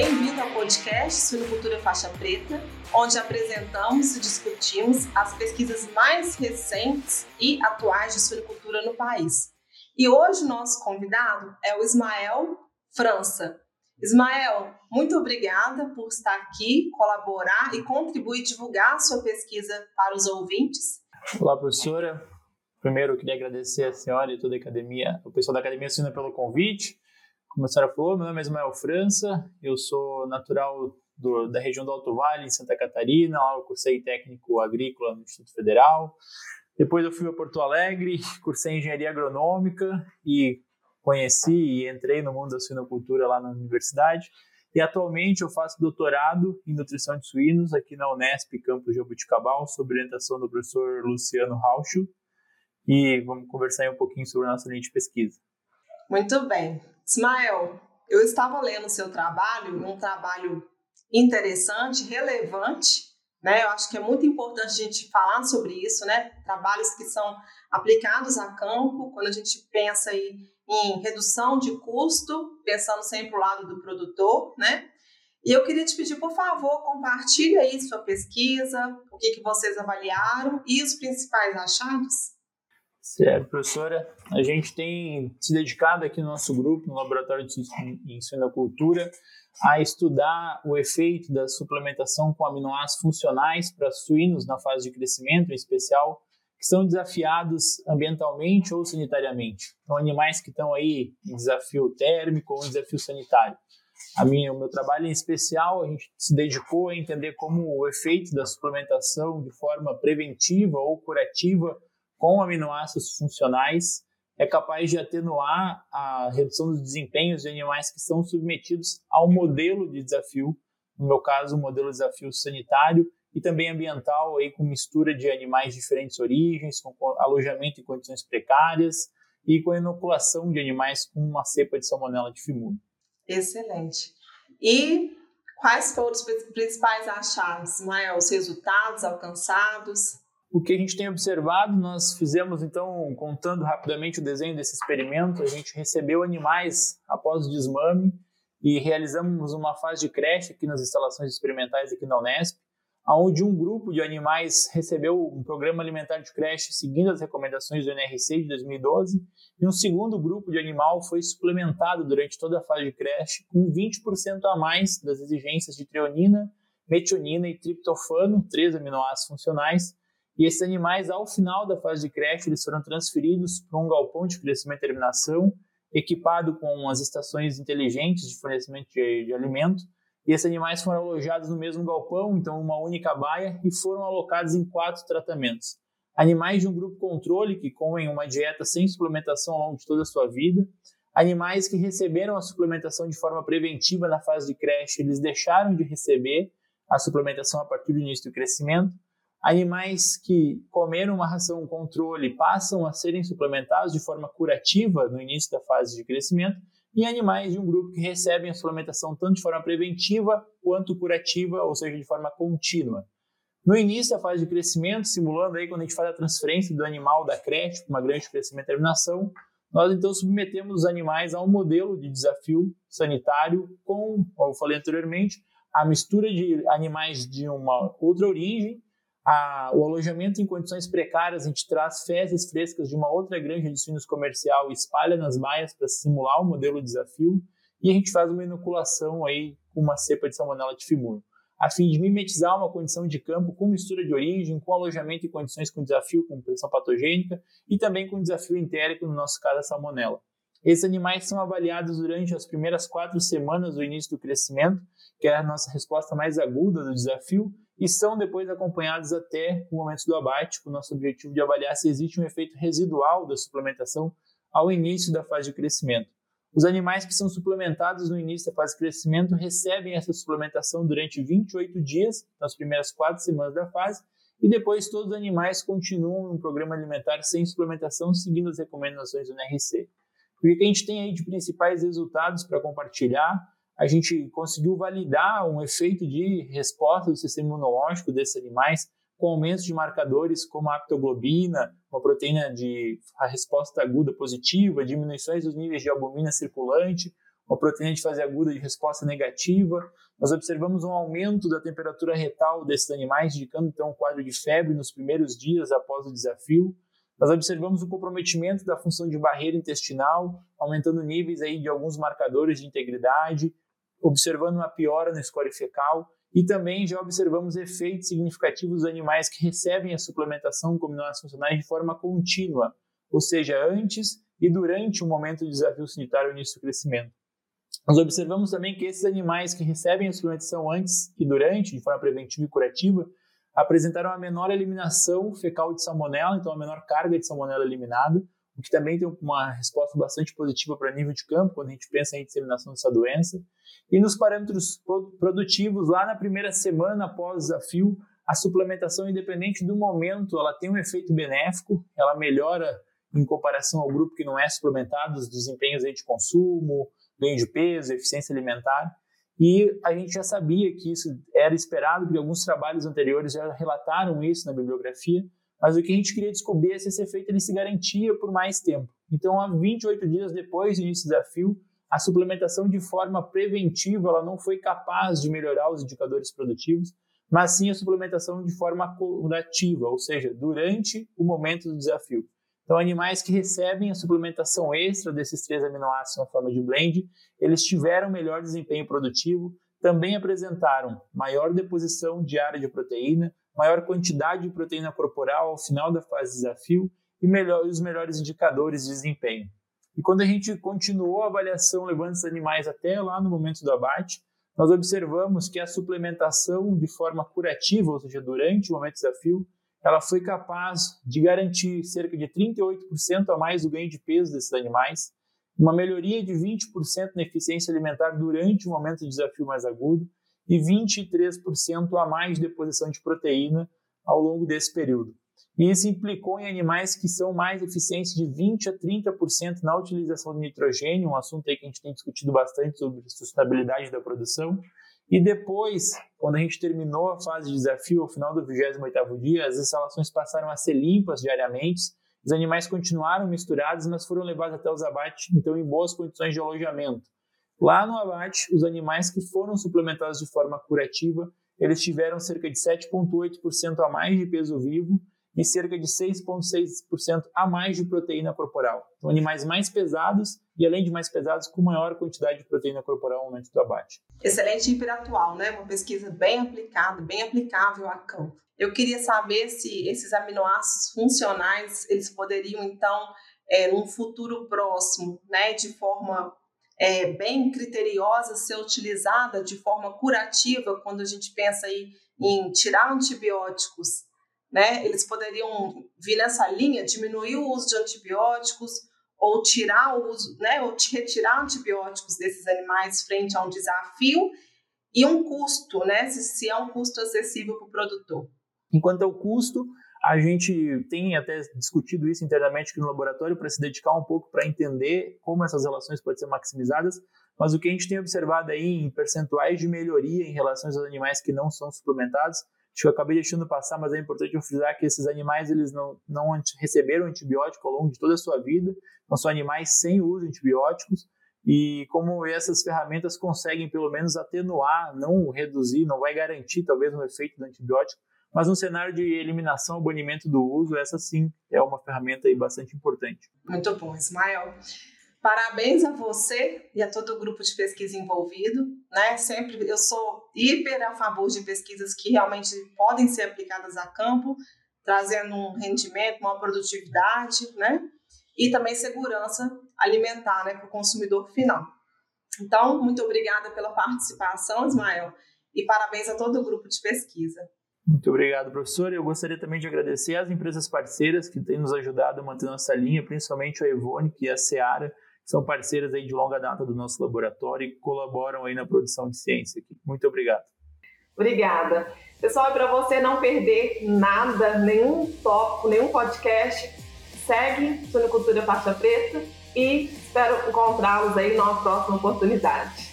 Bem-vindo ao podcast Suinocultura Faixa Preta, onde apresentamos e discutimos as pesquisas mais recentes e atuais de suinocultura no país. E hoje nosso convidado é o Ismael França. Ismael, muito obrigada por estar aqui, colaborar e contribuir divulgar a sua pesquisa para os ouvintes. Olá, professora. Primeiro, eu queria agradecer a senhora e toda a academia, o pessoal da Academia Suína pelo convite. Como a senhora falou, meu nome é Ismael França, eu sou natural do, da região do Alto Vale, em Santa Catarina, lá eu cursei técnico agrícola no Instituto Federal. Depois eu fui a Porto Alegre, cursei engenharia agronômica e conheci e entrei no mundo da suinocultura lá na universidade. E atualmente eu faço doutorado em nutrição de suínos aqui na Unesp, campus Jabuticabal, sob orientação do professor Luciano Raucho. E vamos conversar um pouquinho sobre a nossa linha de pesquisa. Muito bem. Ismael, eu estava lendo seu trabalho, um trabalho interessante, relevante, né? Eu acho que é muito importante a gente falar sobre isso, né? Trabalhos que são aplicados a campo, quando a gente pensa aí em redução de custo, pensando sempre o lado do produtor, né? E eu queria te pedir, por favor, compartilhe aí sua pesquisa, o que, que vocês avaliaram e os principais achados. Certo, professora. A gente tem se dedicado aqui no nosso grupo, no Laboratório de Ensinocultura, a estudar o efeito da suplementação com aminoácidos funcionais para suínos na fase de crescimento, em especial, que são desafiados ambientalmente ou sanitariamente. Então, animais que estão aí em desafio térmico ou em desafio sanitário. A minha, o meu trabalho em especial, a gente se dedicou a entender como o efeito da suplementação de forma preventiva ou curativa com aminoácidos funcionais é capaz de atenuar a redução dos desempenhos de animais que são submetidos ao modelo de desafio, no meu caso, o modelo de desafio sanitário e também ambiental, aí, com mistura de animais de diferentes origens, com alojamento em condições precárias e com inoculação de animais com uma cepa de salmonela de fimura. Excelente. E quais foram os principais achados, Mael, os resultados alcançados? O que a gente tem observado, nós fizemos então, contando rapidamente o desenho desse experimento, a gente recebeu animais após o desmame e realizamos uma fase de creche aqui nas instalações experimentais aqui na Unesp, onde um grupo de animais recebeu um programa alimentar de creche seguindo as recomendações do NRC de 2012, e um segundo grupo de animal foi suplementado durante toda a fase de creche com 20% a mais das exigências de treonina, metionina e triptofano, três aminoácidos funcionais, e esses animais, ao final da fase de creche, eles foram transferidos para um galpão de crescimento e terminação, equipado com as estações inteligentes de fornecimento de, de alimento. E esses animais foram alojados no mesmo galpão, então uma única baia, e foram alocados em quatro tratamentos. Animais de um grupo controle, que comem uma dieta sem suplementação ao longo de toda a sua vida. Animais que receberam a suplementação de forma preventiva na fase de creche, eles deixaram de receber a suplementação a partir do início do crescimento Animais que comeram uma ração controle passam a serem suplementados de forma curativa no início da fase de crescimento, e animais de um grupo que recebem a suplementação tanto de forma preventiva quanto curativa, ou seja, de forma contínua. No início da fase de crescimento, simulando aí quando a gente faz a transferência do animal da creche para uma grande de crescimento e terminação, nós então submetemos os animais a um modelo de desafio sanitário com, como eu falei anteriormente, a mistura de animais de uma outra origem a, o alojamento em condições precárias, a gente traz fezes frescas de uma outra granja de suínos comercial e espalha nas baias para simular o modelo de desafio, e a gente faz uma inoculação aí com uma cepa de salmonella de fimur, a fim de mimetizar uma condição de campo com mistura de origem, com alojamento em condições com desafio com pressão patogênica e também com desafio entérico, no nosso caso a salmonella. Esses animais são avaliados durante as primeiras quatro semanas do início do crescimento, que é a nossa resposta mais aguda do desafio, e são depois acompanhados até o momento do abate, com o nosso objetivo de avaliar se existe um efeito residual da suplementação ao início da fase de crescimento. Os animais que são suplementados no início da fase de crescimento recebem essa suplementação durante 28 dias, nas primeiras quatro semanas da fase, e depois todos os animais continuam no programa alimentar sem suplementação, seguindo as recomendações do NRC. O que a gente tem aí de principais resultados para compartilhar? A gente conseguiu validar um efeito de resposta do sistema imunológico desses animais com aumentos de marcadores como a aptoglobina, uma proteína de resposta aguda positiva, diminuições dos níveis de albumina circulante, uma proteína de fase aguda de resposta negativa. Nós observamos um aumento da temperatura retal desses animais, indicando então um quadro de febre nos primeiros dias após o desafio. Nós observamos o comprometimento da função de barreira intestinal, aumentando níveis aí de alguns marcadores de integridade, observando uma piora no score fecal e também já observamos efeitos significativos dos animais que recebem a suplementação com aminoácidos funcionais de forma contínua, ou seja, antes e durante o momento do desafio sanitário início do crescimento. Nós observamos também que esses animais que recebem a suplementação antes e durante, de forma preventiva e curativa, apresentaram a menor eliminação fecal de salmonela, então a menor carga de salmonela eliminada, o que também tem uma resposta bastante positiva para nível de campo, quando a gente pensa em disseminação dessa doença. E nos parâmetros produtivos, lá na primeira semana após o desafio, a suplementação, independente do momento, ela tem um efeito benéfico, ela melhora em comparação ao grupo que não é suplementado, os desempenhos de consumo, ganho de peso, eficiência alimentar. E a gente já sabia que isso era esperado, porque alguns trabalhos anteriores já relataram isso na bibliografia, mas o que a gente queria descobrir é se esse efeito ele se garantia por mais tempo. Então, há 28 dias depois do início do desafio, a suplementação de forma preventiva ela não foi capaz de melhorar os indicadores produtivos, mas sim a suplementação de forma curativa, ou seja, durante o momento do desafio. Então, animais que recebem a suplementação extra desses três aminoácidos na forma de blend, eles tiveram melhor desempenho produtivo, também apresentaram maior deposição diária de proteína, maior quantidade de proteína corporal ao final da fase de desafio e melhor, os melhores indicadores de desempenho. E quando a gente continuou a avaliação levando esses animais até lá no momento do abate, nós observamos que a suplementação de forma curativa, ou seja, durante o momento do desafio, ela foi capaz de garantir cerca de 38% a mais do ganho de peso desses animais, uma melhoria de 20% na eficiência alimentar durante o momento de desafio mais agudo e 23% a mais de deposição de proteína ao longo desse período. E isso implicou em animais que são mais eficientes de 20 a 30% na utilização de nitrogênio, um assunto aí que a gente tem discutido bastante sobre sustentabilidade da produção, e depois, quando a gente terminou a fase de desafio, ao final do 28º dia, as instalações passaram a ser limpas diariamente, os animais continuaram misturados, mas foram levados até os abates, então em boas condições de alojamento. Lá no abate, os animais que foram suplementados de forma curativa, eles tiveram cerca de 7,8% a mais de peso vivo e cerca de 6,6% a mais de proteína corporal. Então, animais mais pesados e, além de mais pesados, com maior quantidade de proteína corporal no momento do abate. Excelente hiperatual, né? Uma pesquisa bem aplicada, bem aplicável a campo. Eu queria saber se esses aminoácidos funcionais, eles poderiam, então, é, num futuro próximo, né, de forma é, bem criteriosa, ser utilizada de forma curativa, quando a gente pensa aí em tirar antibióticos né? Eles poderiam vir nessa linha, diminuir o uso de antibióticos ou tirar o uso, né, ou retirar antibióticos desses animais frente a um desafio e um custo, né, se, se é um custo acessível para o produtor. Enquanto ao custo, a gente tem até discutido isso internamente aqui no laboratório para se dedicar um pouco para entender como essas relações podem ser maximizadas, mas o que a gente tem observado aí em percentuais de melhoria em relação aos animais que não são suplementados Acho que eu acabei deixando passar, mas é importante eu frisar que esses animais eles não, não receberam antibiótico ao longo de toda a sua vida, então são animais sem uso de antibióticos, e como essas ferramentas conseguem pelo menos atenuar, não reduzir, não vai garantir talvez um efeito do antibiótico, mas no cenário de eliminação ou banimento do uso, essa sim é uma ferramenta aí bastante importante. Muito bom, Ismael. Parabéns a você e a todo o grupo de pesquisa envolvido, né? Sempre eu sou hiper a favor de pesquisas que realmente podem ser aplicadas a campo, trazendo um rendimento, uma produtividade, né? E também segurança alimentar, né, para o consumidor final. Então, muito obrigada pela participação, Ismael, e parabéns a todo o grupo de pesquisa. Muito obrigado, professor. Eu gostaria também de agradecer às empresas parceiras que têm nos ajudado a manter nossa linha, principalmente a Evonik e a Seara, são parceiras aí de longa data do nosso laboratório e colaboram aí na produção de ciência. Muito obrigado. Obrigada. Pessoal, para você não perder nada, nenhum tópico, nenhum podcast, segue Sonicultura Faixa Preta e espero encontrá-los aí numa próxima oportunidade.